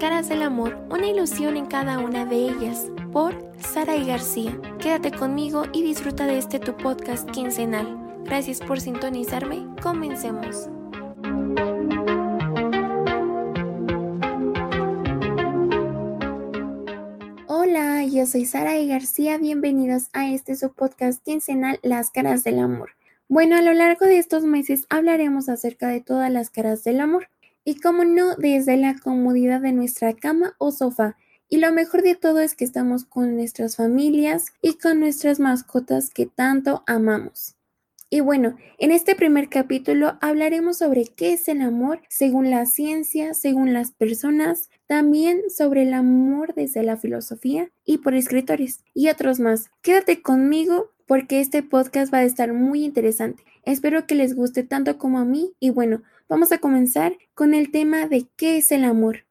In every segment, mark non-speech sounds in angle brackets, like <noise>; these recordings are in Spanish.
caras del amor, una ilusión en cada una de ellas, por Sara y García. Quédate conmigo y disfruta de este tu podcast quincenal. Gracias por sintonizarme, comencemos. Hola, yo soy Sara y García, bienvenidos a este su podcast quincenal Las caras del amor. Bueno, a lo largo de estos meses hablaremos acerca de todas las caras del amor y como no desde la comodidad de nuestra cama o sofá. Y lo mejor de todo es que estamos con nuestras familias y con nuestras mascotas que tanto amamos. Y bueno, en este primer capítulo hablaremos sobre qué es el amor según la ciencia, según las personas, también sobre el amor desde la filosofía y por escritores y otros más. Quédate conmigo porque este podcast va a estar muy interesante. Espero que les guste tanto como a mí y bueno, vamos a comenzar con el tema de qué es el amor.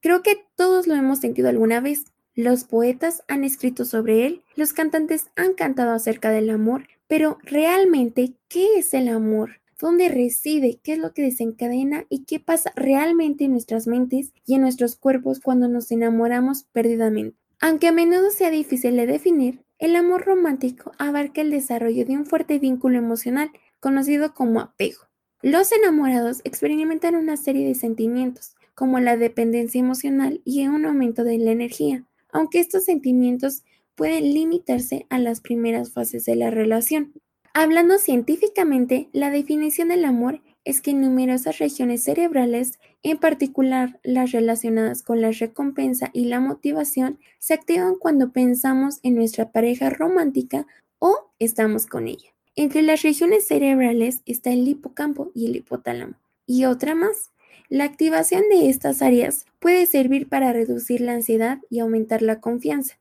Creo que todos lo hemos sentido alguna vez. Los poetas han escrito sobre él, los cantantes han cantado acerca del amor, pero realmente, ¿qué es el amor? ¿Dónde reside? ¿Qué es lo que desencadena? ¿Y qué pasa realmente en nuestras mentes y en nuestros cuerpos cuando nos enamoramos perdidamente? Aunque a menudo sea difícil de definir, el amor romántico abarca el desarrollo de un fuerte vínculo emocional conocido como apego. Los enamorados experimentan una serie de sentimientos, como la dependencia emocional y un aumento de la energía, aunque estos sentimientos pueden limitarse a las primeras fases de la relación. Hablando científicamente, la definición del amor es que numerosas regiones cerebrales, en particular las relacionadas con la recompensa y la motivación, se activan cuando pensamos en nuestra pareja romántica o estamos con ella. Entre las regiones cerebrales está el hipocampo y el hipotálamo. Y otra más. La activación de estas áreas puede servir para reducir la ansiedad y aumentar la confianza.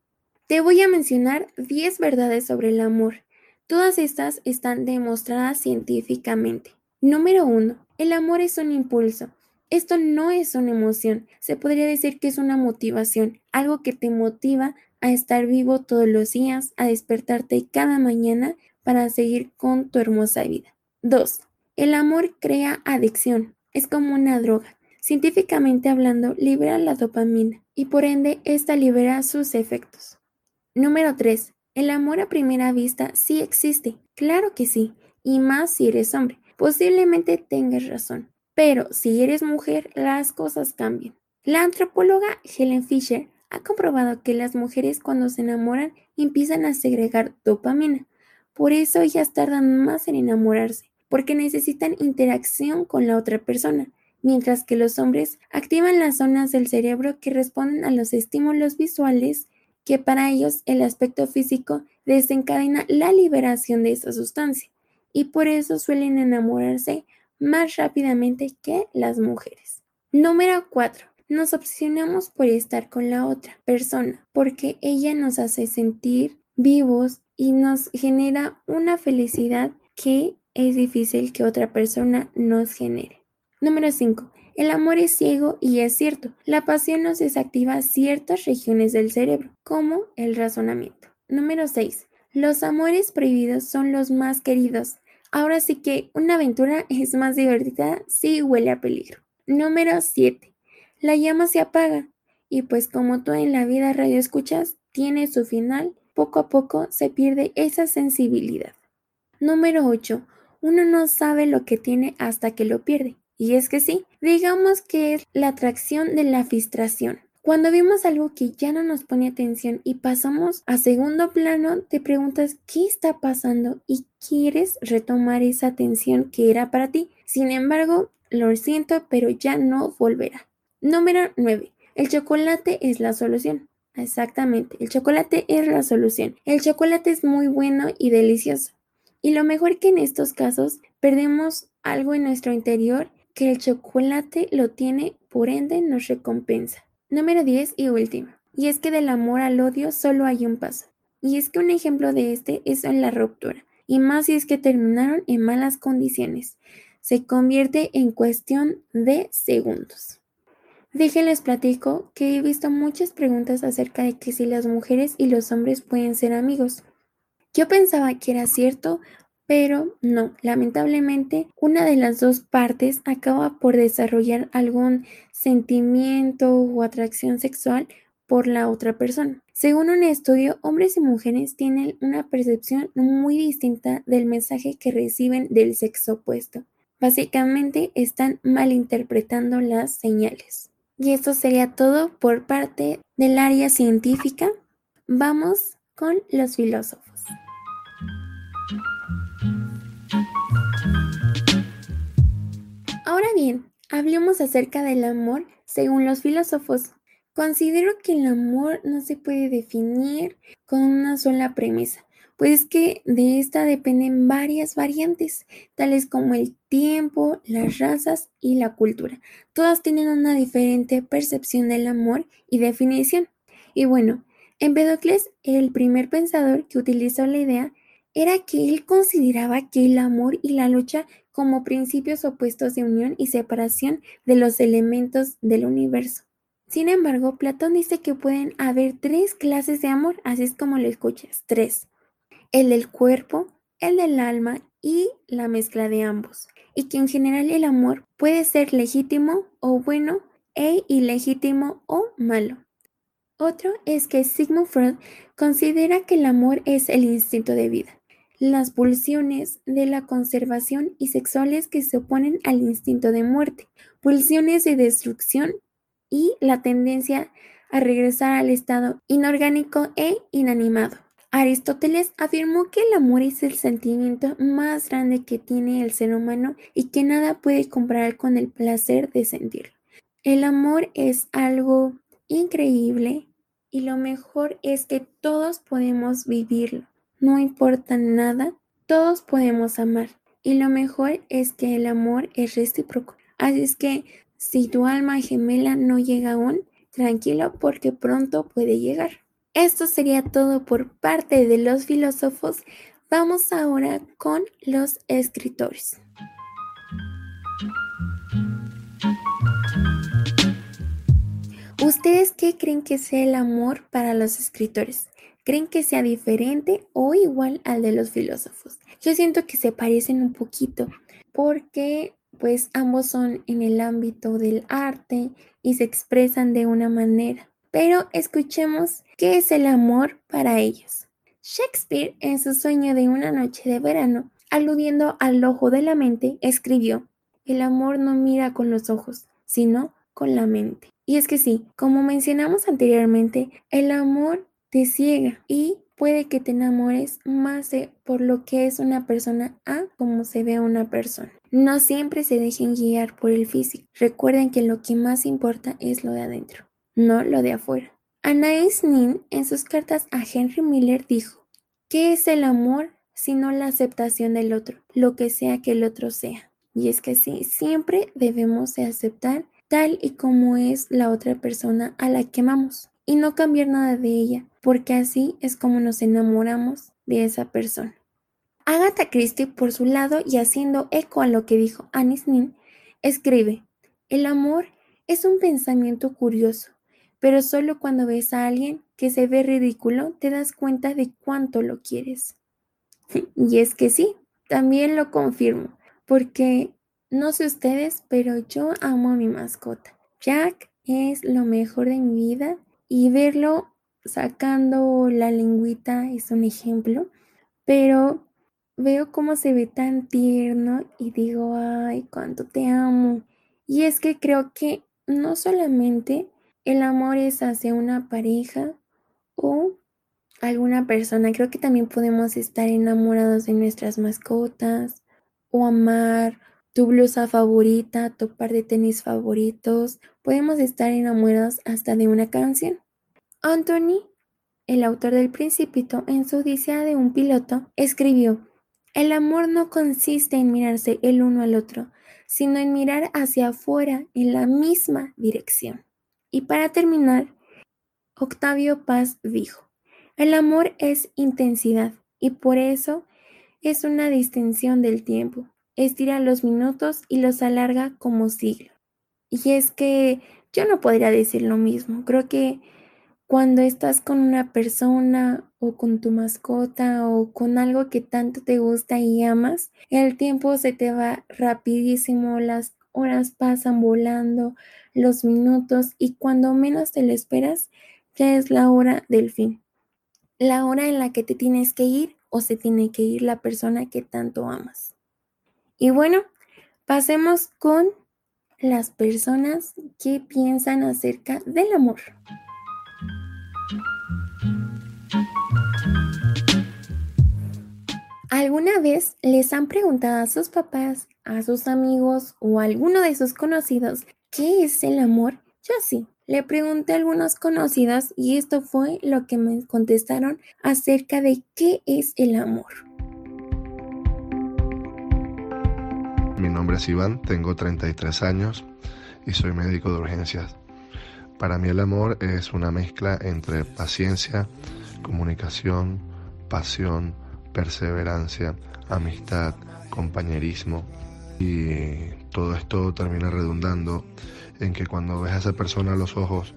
Te voy a mencionar 10 verdades sobre el amor. Todas estas están demostradas científicamente. Número 1. El amor es un impulso. Esto no es una emoción, se podría decir que es una motivación, algo que te motiva a estar vivo todos los días, a despertarte cada mañana para seguir con tu hermosa vida. 2. El amor crea adicción. Es como una droga. Científicamente hablando, libera la dopamina y por ende esta libera sus efectos. Número 3. El amor a primera vista sí existe. Claro que sí. Y más si eres hombre. Posiblemente tengas razón. Pero si eres mujer, las cosas cambian. La antropóloga Helen Fisher ha comprobado que las mujeres cuando se enamoran empiezan a segregar dopamina, por eso ellas tardan más en enamorarse, porque necesitan interacción con la otra persona, mientras que los hombres activan las zonas del cerebro que responden a los estímulos visuales que para ellos el aspecto físico desencadena la liberación de esa sustancia y por eso suelen enamorarse más rápidamente que las mujeres. Número 4. Nos obsesionamos por estar con la otra persona porque ella nos hace sentir vivos y nos genera una felicidad que es difícil que otra persona nos genere. Número 5. El amor es ciego y es cierto. La pasión nos desactiva ciertas regiones del cerebro, como el razonamiento. Número 6. Los amores prohibidos son los más queridos. Ahora sí que una aventura <laughs> es más divertida si huele a peligro. Número 7. La llama se apaga y pues como tú en la vida radio escuchas, tiene su final poco a poco se pierde esa sensibilidad. Número 8. Uno no sabe lo que tiene hasta que lo pierde. Y es que sí, digamos que es la atracción de la frustración. Cuando vemos algo que ya no nos pone atención y pasamos a segundo plano, te preguntas qué está pasando y quieres retomar esa atención que era para ti. Sin embargo, lo siento, pero ya no volverá. Número 9. El chocolate es la solución. Exactamente, el chocolate es la solución. El chocolate es muy bueno y delicioso. Y lo mejor que en estos casos perdemos algo en nuestro interior que el chocolate lo tiene, por ende nos recompensa. Número 10 y último. Y es que del amor al odio solo hay un paso. Y es que un ejemplo de este es en la ruptura. Y más si es que terminaron en malas condiciones. Se convierte en cuestión de segundos. Déjenles platico que he visto muchas preguntas acerca de que si las mujeres y los hombres pueden ser amigos. Yo pensaba que era cierto, Pero no, lamentablemente una de las dos partes acaba por desarrollar algún sentimiento o atracción sexual por la otra persona. Según un estudio, hombres y mujeres tienen una percepción muy distinta del mensaje que reciben del sexo opuesto. Básicamente están malinterpretando las señales. Y esto sería todo por parte del área científica. Vamos con los filósofos. Ahora bien, hablemos acerca del amor según los filósofos. Considero que el amor no se puede definir con una sola premisa, pues que de esta dependen varias variantes, tales como el tiempo, las razas y la cultura. Todas tienen una diferente percepción del amor y definición. Y bueno, Empedocles, el primer pensador que utilizó la idea, era que él consideraba que el amor y la lucha como principios opuestos de unión y separación de los elementos del universo. Sin embargo, Platón dice que pueden haber tres clases de amor, así es como lo escuchas, tres. El del cuerpo, el del alma y la mezcla de ambos. Y que en general el amor puede ser legítimo o bueno e ilegítimo o malo. Otro es que Sigmund Freud considera que el amor es el instinto de vida, las pulsiones de la conservación y sexuales que se oponen al instinto de muerte, pulsiones de destrucción y la tendencia a regresar al estado inorgánico e inanimado. Aristóteles afirmó que el amor es el sentimiento más grande que tiene el ser humano y que nada puede comparar con el placer de sentirlo. El amor es algo increíble y lo mejor es que todos podemos vivirlo. No importa nada, todos podemos amar. Y lo mejor es que el amor es recíproco. Así es que si tu alma gemela no llega aún, tranquilo porque pronto puede llegar. Esto sería todo por parte de los filósofos. Vamos ahora con los escritores. ¿Ustedes qué creen que sea el amor para los escritores? ¿Creen que sea diferente o igual al de los filósofos? Yo siento que se parecen un poquito porque pues ambos son en el ámbito del arte y se expresan de una manera. Pero escuchemos qué es el amor para ellos. Shakespeare, en su sueño de una noche de verano, aludiendo al ojo de la mente, escribió, el amor no mira con los ojos, sino con la mente. Y es que sí, como mencionamos anteriormente, el amor te ciega y puede que te enamores más de por lo que es una persona a como se ve una persona. No siempre se dejen guiar por el físico. Recuerden que lo que más importa es lo de adentro, no lo de afuera. Anais Nin en sus cartas a Henry Miller dijo, ¿qué es el amor sino la aceptación del otro, lo que sea que el otro sea? Y es que sí, siempre debemos de aceptar tal y como es la otra persona a la que amamos y no cambiar nada de ella, porque así es como nos enamoramos de esa persona. Agatha Christie, por su lado, y haciendo eco a lo que dijo Anis Nin, escribe: El amor es un pensamiento curioso, pero solo cuando ves a alguien que se ve ridículo te das cuenta de cuánto lo quieres. <laughs> y es que sí, también lo confirmo, porque no sé ustedes, pero yo amo a mi mascota. Jack es lo mejor de mi vida y verlo sacando la lengüita es un ejemplo, pero veo cómo se ve tan tierno y digo, ay, cuánto te amo. Y es que creo que no solamente el amor es hacia una pareja o alguna persona, creo que también podemos estar enamorados de nuestras mascotas o amar tu blusa favorita, tu par de tenis favoritos. Podemos estar enamorados hasta de una canción. Anthony, el autor del Principito, en su Odisea de un piloto, escribió, El amor no consiste en mirarse el uno al otro, sino en mirar hacia afuera en la misma dirección. Y para terminar, Octavio Paz dijo, el amor es intensidad y por eso es una distinción del tiempo estira los minutos y los alarga como siglo. Y es que yo no podría decir lo mismo. Creo que cuando estás con una persona o con tu mascota o con algo que tanto te gusta y amas, el tiempo se te va rapidísimo, las horas pasan volando, los minutos y cuando menos te lo esperas, ya es la hora del fin. La hora en la que te tienes que ir o se tiene que ir la persona que tanto amas. Y bueno, pasemos con las personas que piensan acerca del amor. ¿Alguna vez les han preguntado a sus papás, a sus amigos o a alguno de sus conocidos qué es el amor? Yo sí, le pregunté a algunos conocidos y esto fue lo que me contestaron acerca de qué es el amor. Mi nombre es Iván, tengo 33 años y soy médico de urgencias. Para mí el amor es una mezcla entre paciencia, comunicación, pasión, perseverancia, amistad, compañerismo y todo esto termina redundando en que cuando ves a esa persona a los ojos,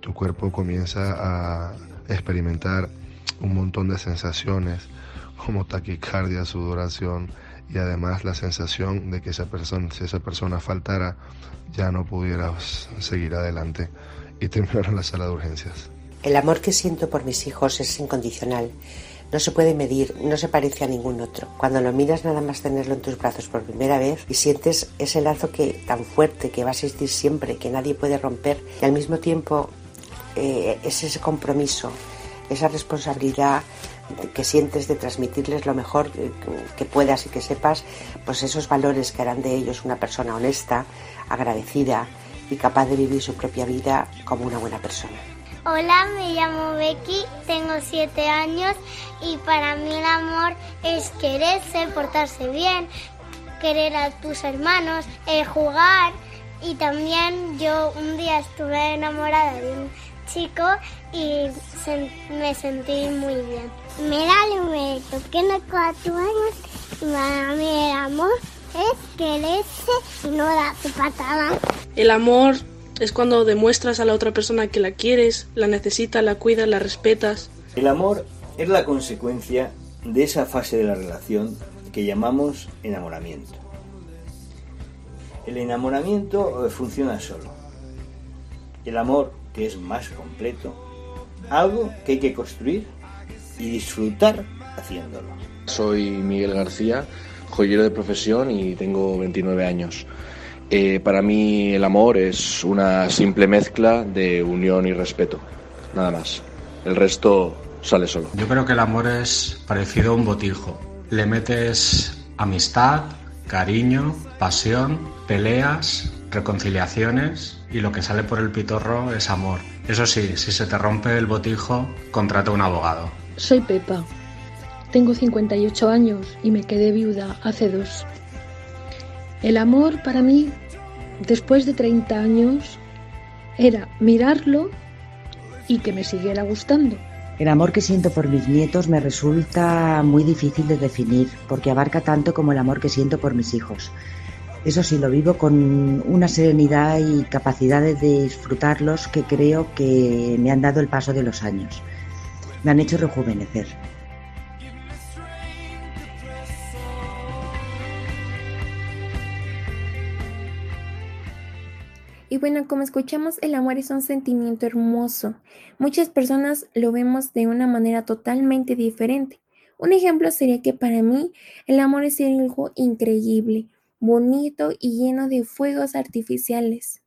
tu cuerpo comienza a experimentar un montón de sensaciones como taquicardia, sudoración y además la sensación de que esa persona, si esa persona faltara, ya no pudieras seguir adelante y terminar en la sala de urgencias. El amor que siento por mis hijos es incondicional. No se puede medir, no se parece a ningún otro. Cuando lo miras nada más tenerlo en tus brazos por primera vez y sientes ese lazo que tan fuerte que va a existir siempre, que nadie puede romper, y al mismo tiempo eh, es ese compromiso, esa responsabilidad que sientes de transmitirles lo mejor que puedas y que sepas, pues esos valores que harán de ellos una persona honesta, agradecida y capaz de vivir su propia vida como una buena persona. Hola, me llamo Becky, tengo 7 años y para mí el amor es quererse, portarse bien, querer a tus hermanos, eh, jugar y también yo un día estuve enamorada de un chico y me sentí muy bien. Me da Humberto, tiene 4 años y para mí el amor es quererse y no darse patada. El amor es cuando demuestras a la otra persona que la quieres, la necesitas, la cuidas, la respetas. El amor es la consecuencia de esa fase de la relación que llamamos enamoramiento. El enamoramiento eh, funciona solo. El amor, que es más completo, algo que hay que construir y disfrutar haciéndolo. Soy Miguel García, joyero de profesión y tengo 29 años. Eh, para mí el amor es una simple mezcla de unión y respeto, nada más. El resto sale solo. Yo creo que el amor es parecido a un botijo. Le metes amistad, cariño, pasión, peleas, reconciliaciones y lo que sale por el pitorro es amor. Eso sí, si se te rompe el botijo, contrata un abogado. Soy Pepa. Tengo 58 años y me quedé viuda hace dos. El amor para mí, después de 30 años, era mirarlo y que me siguiera gustando. El amor que siento por mis nietos me resulta muy difícil de definir porque abarca tanto como el amor que siento por mis hijos. Eso sí, lo vivo con una serenidad y capacidad de disfrutarlos que creo que me han dado el paso de los años. Me han hecho rejuvenecer. Y bueno, como escuchamos, el amor es un sentimiento hermoso. Muchas personas lo vemos de una manera totalmente diferente. Un ejemplo sería que para mí el amor es algo increíble, bonito y lleno de fuegos artificiales.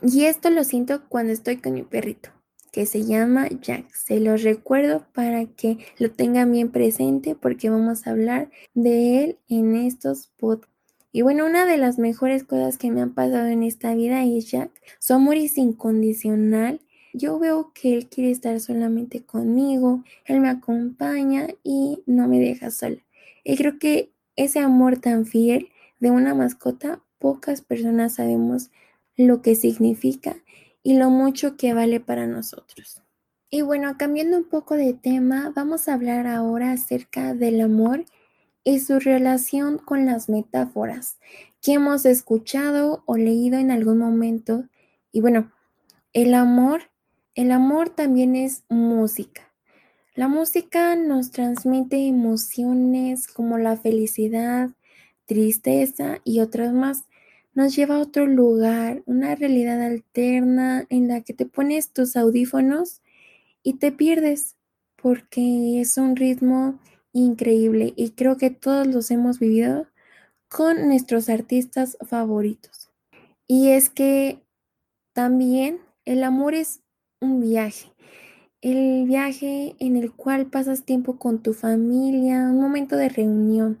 Y esto lo siento cuando estoy con mi perrito, que se llama Jack. Se los recuerdo para que lo tengan bien presente porque vamos a hablar de él en estos podcasts. Y bueno, una de las mejores cosas que me han pasado en esta vida es Jack. Su amor es incondicional. Yo veo que él quiere estar solamente conmigo, él me acompaña y no me deja sola. Y creo que ese amor tan fiel de una mascota, pocas personas sabemos lo que significa y lo mucho que vale para nosotros. Y bueno, cambiando un poco de tema, vamos a hablar ahora acerca del amor y su relación con las metáforas que hemos escuchado o leído en algún momento. Y bueno, el amor el amor también es música. La música nos transmite emociones como la felicidad, tristeza y otras más. Nos lleva a otro lugar, una realidad alterna en la que te pones tus audífonos y te pierdes porque es un ritmo increíble y creo que todos los hemos vivido con nuestros artistas favoritos. Y es que también el amor es un viaje el viaje en el cual pasas tiempo con tu familia, un momento de reunión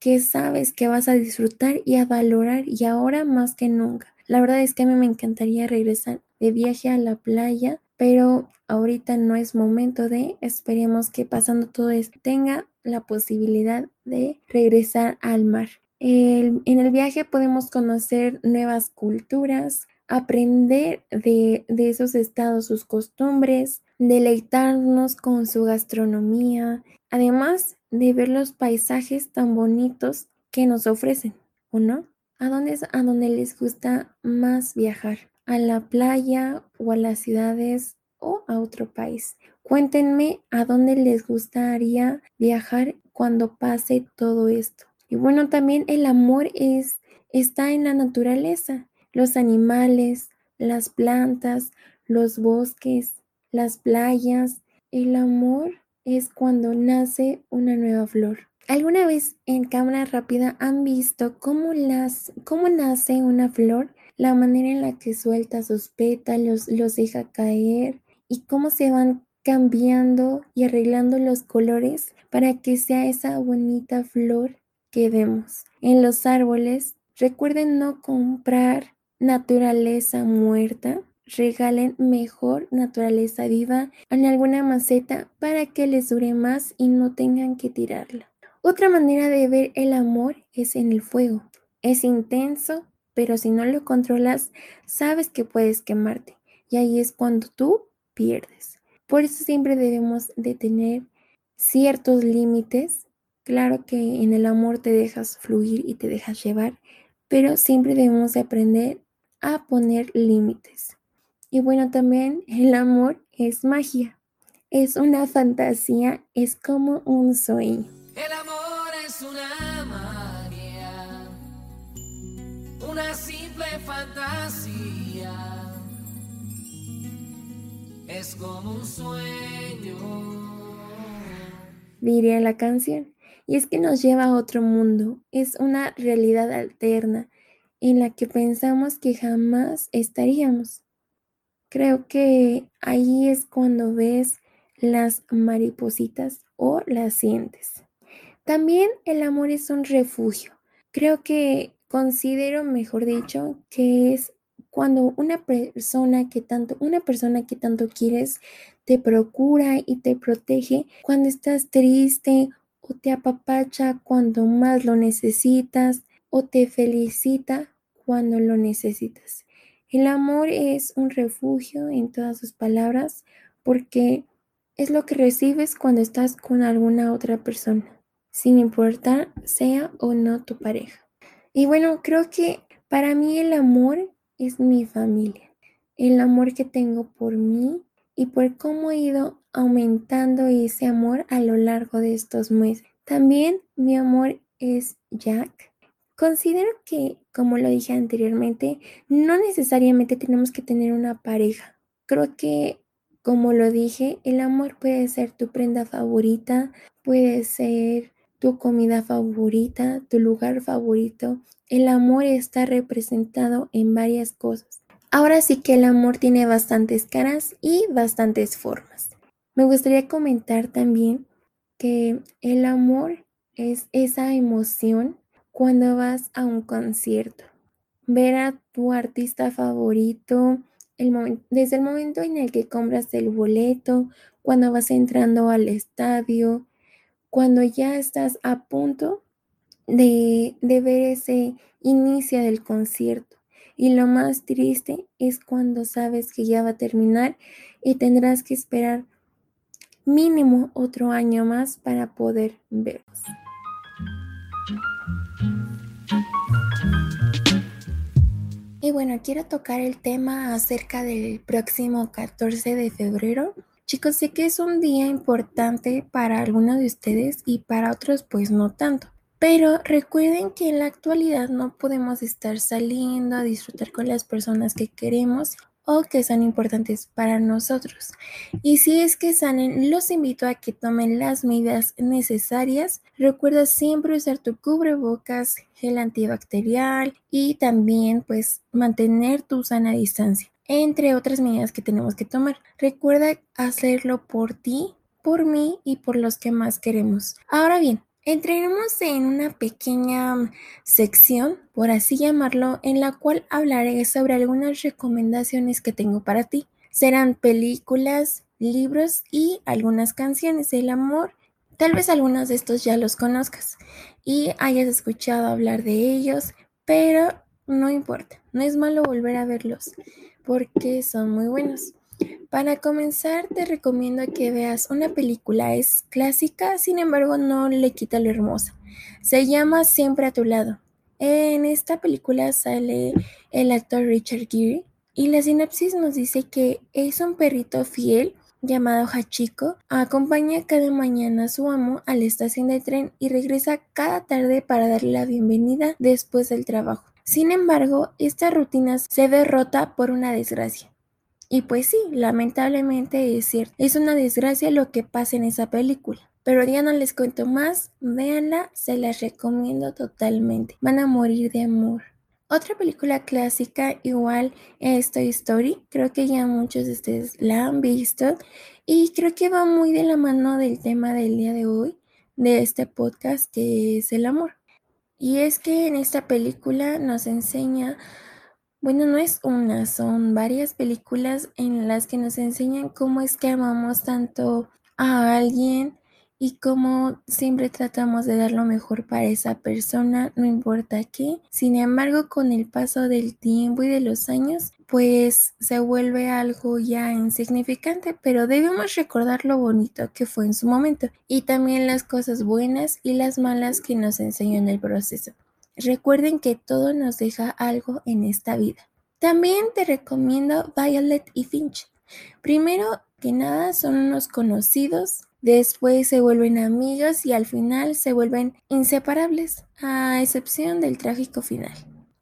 que sabes que vas a disfrutar y a valorar y ahora más que nunca. La verdad es que a mí me encantaría regresar de viaje a la playa, pero ahorita no es momento de, esperemos que pasando todo esto tenga la posibilidad de regresar al mar. en el viaje podemos conocer nuevas culturas, aprender de, de esos estados, sus costumbres, deleitarnos con su gastronomía, además de ver los paisajes tan bonitos que nos ofrecen, ¿o no? ¿A dónde es a dónde les gusta más viajar? ¿A la playa o a las ciudades o a otro país? Cuéntenme a dónde les gustaría viajar cuando pase todo esto. Y bueno, también el amor es está en la naturaleza, los animales, las plantas, los bosques, las playas. El amor es cuando nace una nueva flor. ¿Alguna vez en cámara rápida han visto cómo, las, cómo nace una flor? La manera en la que suelta sus pétalos, los deja caer y cómo se van cambiando y arreglando los colores para que sea esa bonita flor que vemos. En los árboles, recuerden no comprar naturaleza muerta, regalen mejor naturaleza viva en alguna maceta para que les dure más y no tengan que tirarla. Otra manera de ver el amor es en el fuego. Es intenso, pero si no lo controlas, sabes que puedes quemarte y ahí es cuando tú Por eso siempre debemos de tener ciertos límites. Claro que en el amor te dejas fluir y te dejas llevar, pero siempre debemos de aprender a poner límites. Y bueno, también el amor es magia, es una fantasía, es como un sueño. El amor es una magia, una simple fantasía, es como un sueño. Diría la canción. Y es que nos lleva a otro mundo, es una realidad alterna en la que pensamos que jamás estaríamos. Creo que ahí es cuando ves las maripositas o las sientes. También el amor es un refugio. Creo que considero, mejor dicho, que es cuando una persona que tanto, una persona que tanto quieres te procura y te protege cuando estás triste o te apapacha cuando más lo necesitas o te felicita cuando lo necesitas. El amor es un refugio en todas sus palabras porque es lo que recibes cuando estás con alguna otra persona, sin importar sea o no tu pareja. Y bueno, creo que para mí el amor es mi familia, el amor que tengo por mí y por cómo he ido aumentando ese amor a lo largo de estos meses. También mi amor es Jack. Considero que, como lo dije anteriormente, no necesariamente tenemos que tener una pareja. Creo que, como lo dije, el amor puede ser tu prenda favorita, puede ser tu comida favorita, tu lugar favorito. El amor está representado en varias cosas. Ahora sí que el amor tiene bastantes caras y bastantes formas. Me gustaría comentar también que el amor es esa emoción cuando vas a un concierto. Ver a tu artista favorito el desde el momento en el que compras el boleto, cuando vas entrando al estadio, cuando ya estás a punto de, de ver ese inicio del concierto. Y lo más triste es cuando sabes que ya va a terminar y tendrás que esperar mínimo otro año más para poder verlos. Y bueno, quiero tocar el tema acerca del próximo 14 de febrero. Chicos, sé que es un día importante para algunos de ustedes y para otros pues no tanto. Pero recuerden que en la actualidad no podemos estar saliendo a disfrutar con las personas que queremos o que son importantes para nosotros. Y si es que salen, los invito a que tomen las medidas necesarias. Recuerda siempre usar tu cubrebocas, gel antibacterial y también pues mantener tu sana distancia, entre otras medidas que tenemos que tomar. Recuerda hacerlo por ti, por mí y por los que más queremos. Ahora bien, Entraremos en una pequeña sección, por así llamarlo, en la cual hablaré sobre algunas recomendaciones que tengo para ti. Serán películas, libros y algunas canciones del amor. Tal vez algunos de estos ya los conozcas y hayas escuchado hablar de ellos, pero no importa, no es malo volver a verlos porque son muy buenos. Para comenzar, te recomiendo que veas una película. Es clásica, sin embargo, no le quita lo hermosa. Se llama Siempre a tu lado. En esta película sale el actor Richard Gere y la sinopsis nos dice que es un perrito fiel llamado Hachiko, acompaña cada mañana a su amo a la estación de tren y regresa cada tarde para darle la bienvenida después del trabajo. Sin embargo, esta rutina se ve rota por una desgracia. Y pues sí, lamentablemente es cierto. Es una desgracia lo que pasa en esa película. Pero ya no les cuento más, véanla, se las recomiendo totalmente. Van a morir de amor. Otra película clásica igual es Toy Story. Creo que ya muchos de ustedes la han visto y creo que va muy de la mano del tema del día de hoy, de este podcast que es el amor. Y es que en esta película nos enseña bueno, no es una, son varias películas en las que nos enseñan cómo es que amamos tanto a alguien y cómo siempre tratamos de dar lo mejor para esa persona, no importa qué. Sin embargo, con el paso del tiempo y de los años, pues se vuelve algo ya insignificante, pero debemos recordar lo bonito que fue en su momento y también las cosas buenas y las malas que nos enseñó en el proceso. Recuerden que todo nos deja algo en esta vida. También te recomiendo Violet y Finch. Primero que nada son unos conocidos, después se vuelven amigos y al final se vuelven inseparables, a excepción del trágico final.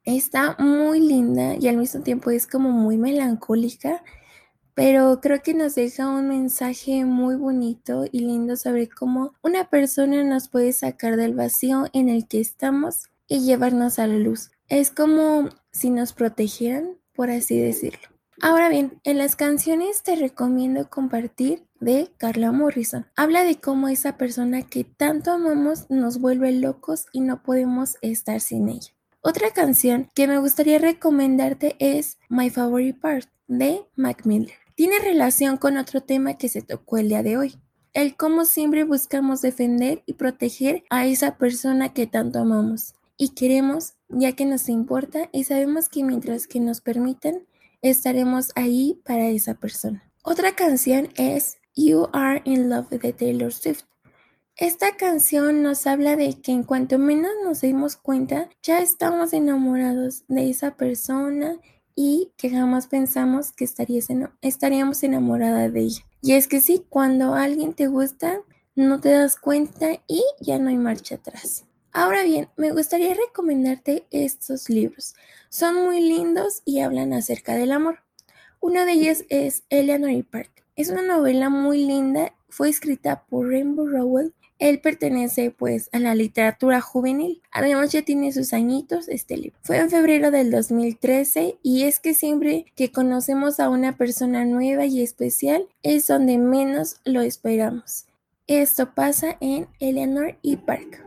Está muy linda y al mismo tiempo es como muy melancólica, pero creo que nos deja un mensaje muy bonito y lindo sobre cómo una persona nos puede sacar del vacío en el que estamos y llevarnos a la luz. Es como si nos protegieran, por así decirlo. Ahora bien, en las canciones te recomiendo compartir de Carla Morrison. Habla de cómo esa persona que tanto amamos nos vuelve locos y no podemos estar sin ella. Otra canción que me gustaría recomendarte es My Favorite Part de Mac Miller. Tiene relación con otro tema que se tocó el día de hoy, el cómo siempre buscamos defender y proteger a esa persona que tanto amamos y queremos, ya que nos importa y sabemos que mientras que nos permitan, estaremos ahí para esa persona. Otra canción es You Are in Love de Taylor Swift. Esta canción nos habla de que en cuanto menos nos dimos cuenta, ya estamos enamorados de esa persona y que jamás pensamos que estaríamos enamoradas de ella. Y es que sí, cuando alguien te gusta, no te das cuenta y ya no hay marcha atrás. Ahora bien, me gustaría recomendarte estos libros. Son muy lindos y hablan acerca del amor. Uno de ellos es Eleanor y Park. Es una novela muy linda, fue escrita por Rainbow Rowell. Él pertenece pues a la literatura juvenil. Además ya tiene sus añitos este libro. Fue en febrero del 2013 y es que siempre que conocemos a una persona nueva y especial es donde menos lo esperamos. Esto pasa en Eleanor y Park.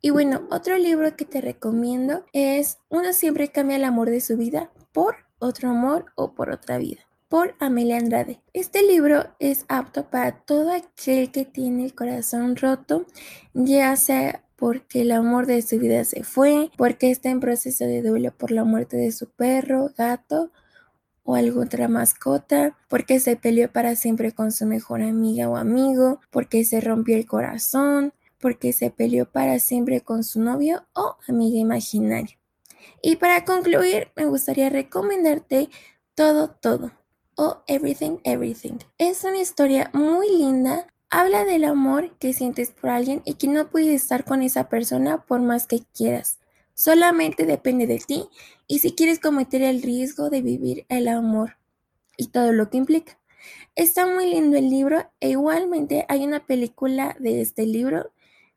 Y bueno, otro libro que te recomiendo es Uno siempre cambia el amor de su vida por otro amor o por otra vida, por Amelia Andrade. Este libro es apto para todo aquel que tiene el corazón roto, ya sea porque el amor de su vida se fue, porque está en proceso de duelo por la muerte de su perro, gato o alguna otra mascota, porque se peleó para siempre con su mejor amiga o amigo, porque se rompió el corazón, porque se peleó para siempre con su novio o amiga imaginaria. Y para concluir, me gustaría recomendarte Todo, Todo o Everything, Everything. Es una historia muy linda. Habla del amor que sientes por alguien y que no puedes estar con esa persona por más que quieras. Solamente depende de ti y si quieres cometer el riesgo de vivir el amor y todo lo que implica. Está muy lindo el libro e igualmente hay una película de este libro.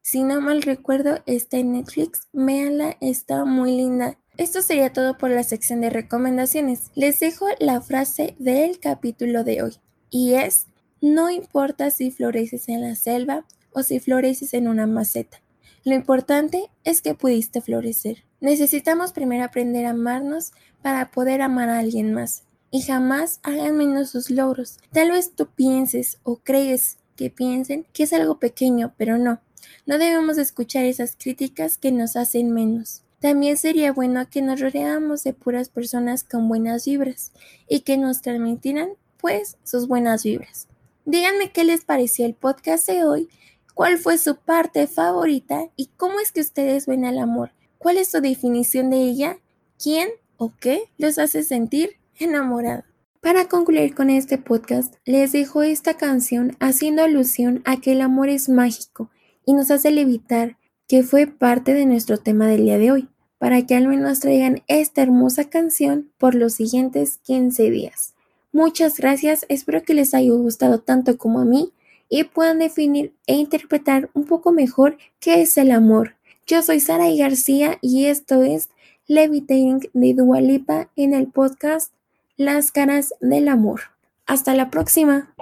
Si no mal recuerdo, está en Netflix. Véanla, está muy linda. Esto sería todo por la sección de recomendaciones. Les dejo la frase del capítulo de hoy y es, no importa si floreces en la selva o si floreces en una maceta. Lo importante es que pudiste florecer. Necesitamos primero aprender a amarnos para poder amar a alguien más y jamás hagan menos sus logros. Tal vez tú pienses o crees que piensen que es algo pequeño, pero no. No debemos escuchar esas críticas que nos hacen menos. También sería bueno que nos rodeáramos de puras personas con buenas vibras y que nos transmitieran, pues, sus buenas vibras. Díganme qué les pareció el podcast de hoy, cuál fue su parte favorita y cómo es que ustedes ven el amor. ¿Cuál es su definición de ella? ¿Quién o qué los hace sentir enamorado. Para concluir con este podcast, les dejo esta canción haciendo alusión a que el amor es mágico y nos hace levitar, que fue parte de nuestro tema del día de hoy, para que al menos traigan esta hermosa canción por los siguientes 15 días. Muchas gracias, espero que les haya gustado tanto como a mí y puedan definir e interpretar un poco mejor qué es el amor. Yo soy Sara García y esto es Levitating de Dualipa en el podcast las caras del amor. Hasta la próxima.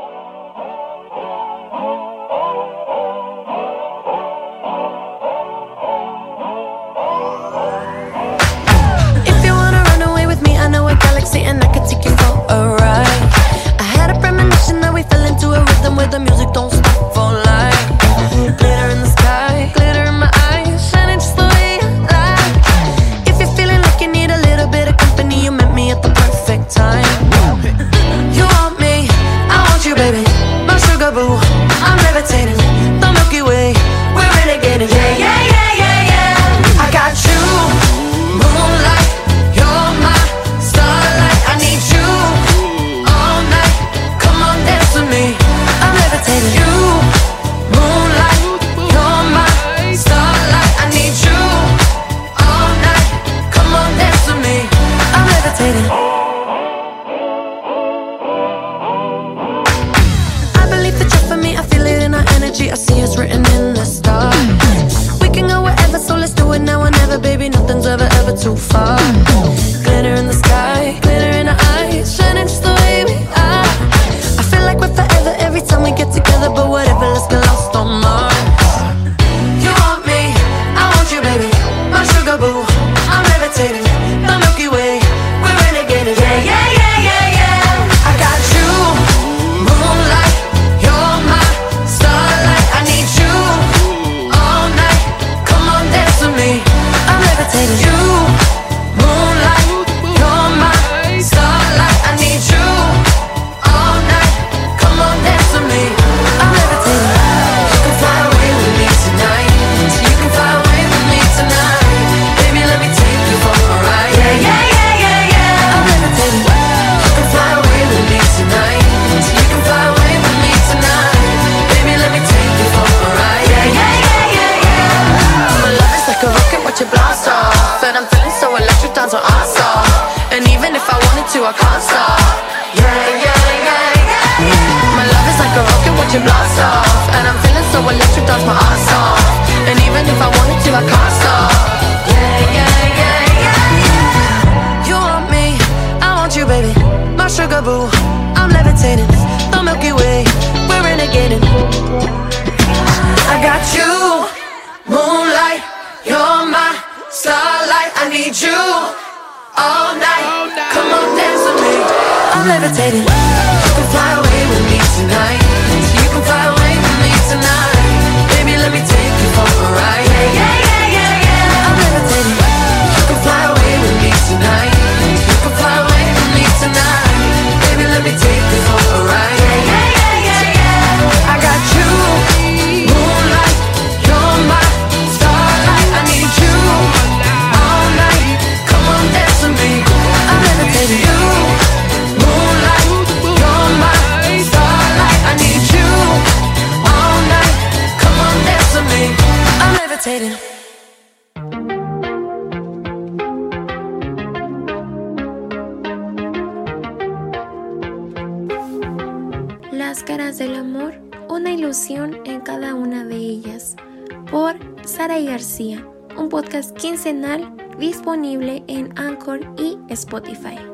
Disponible en Anchor y Spotify.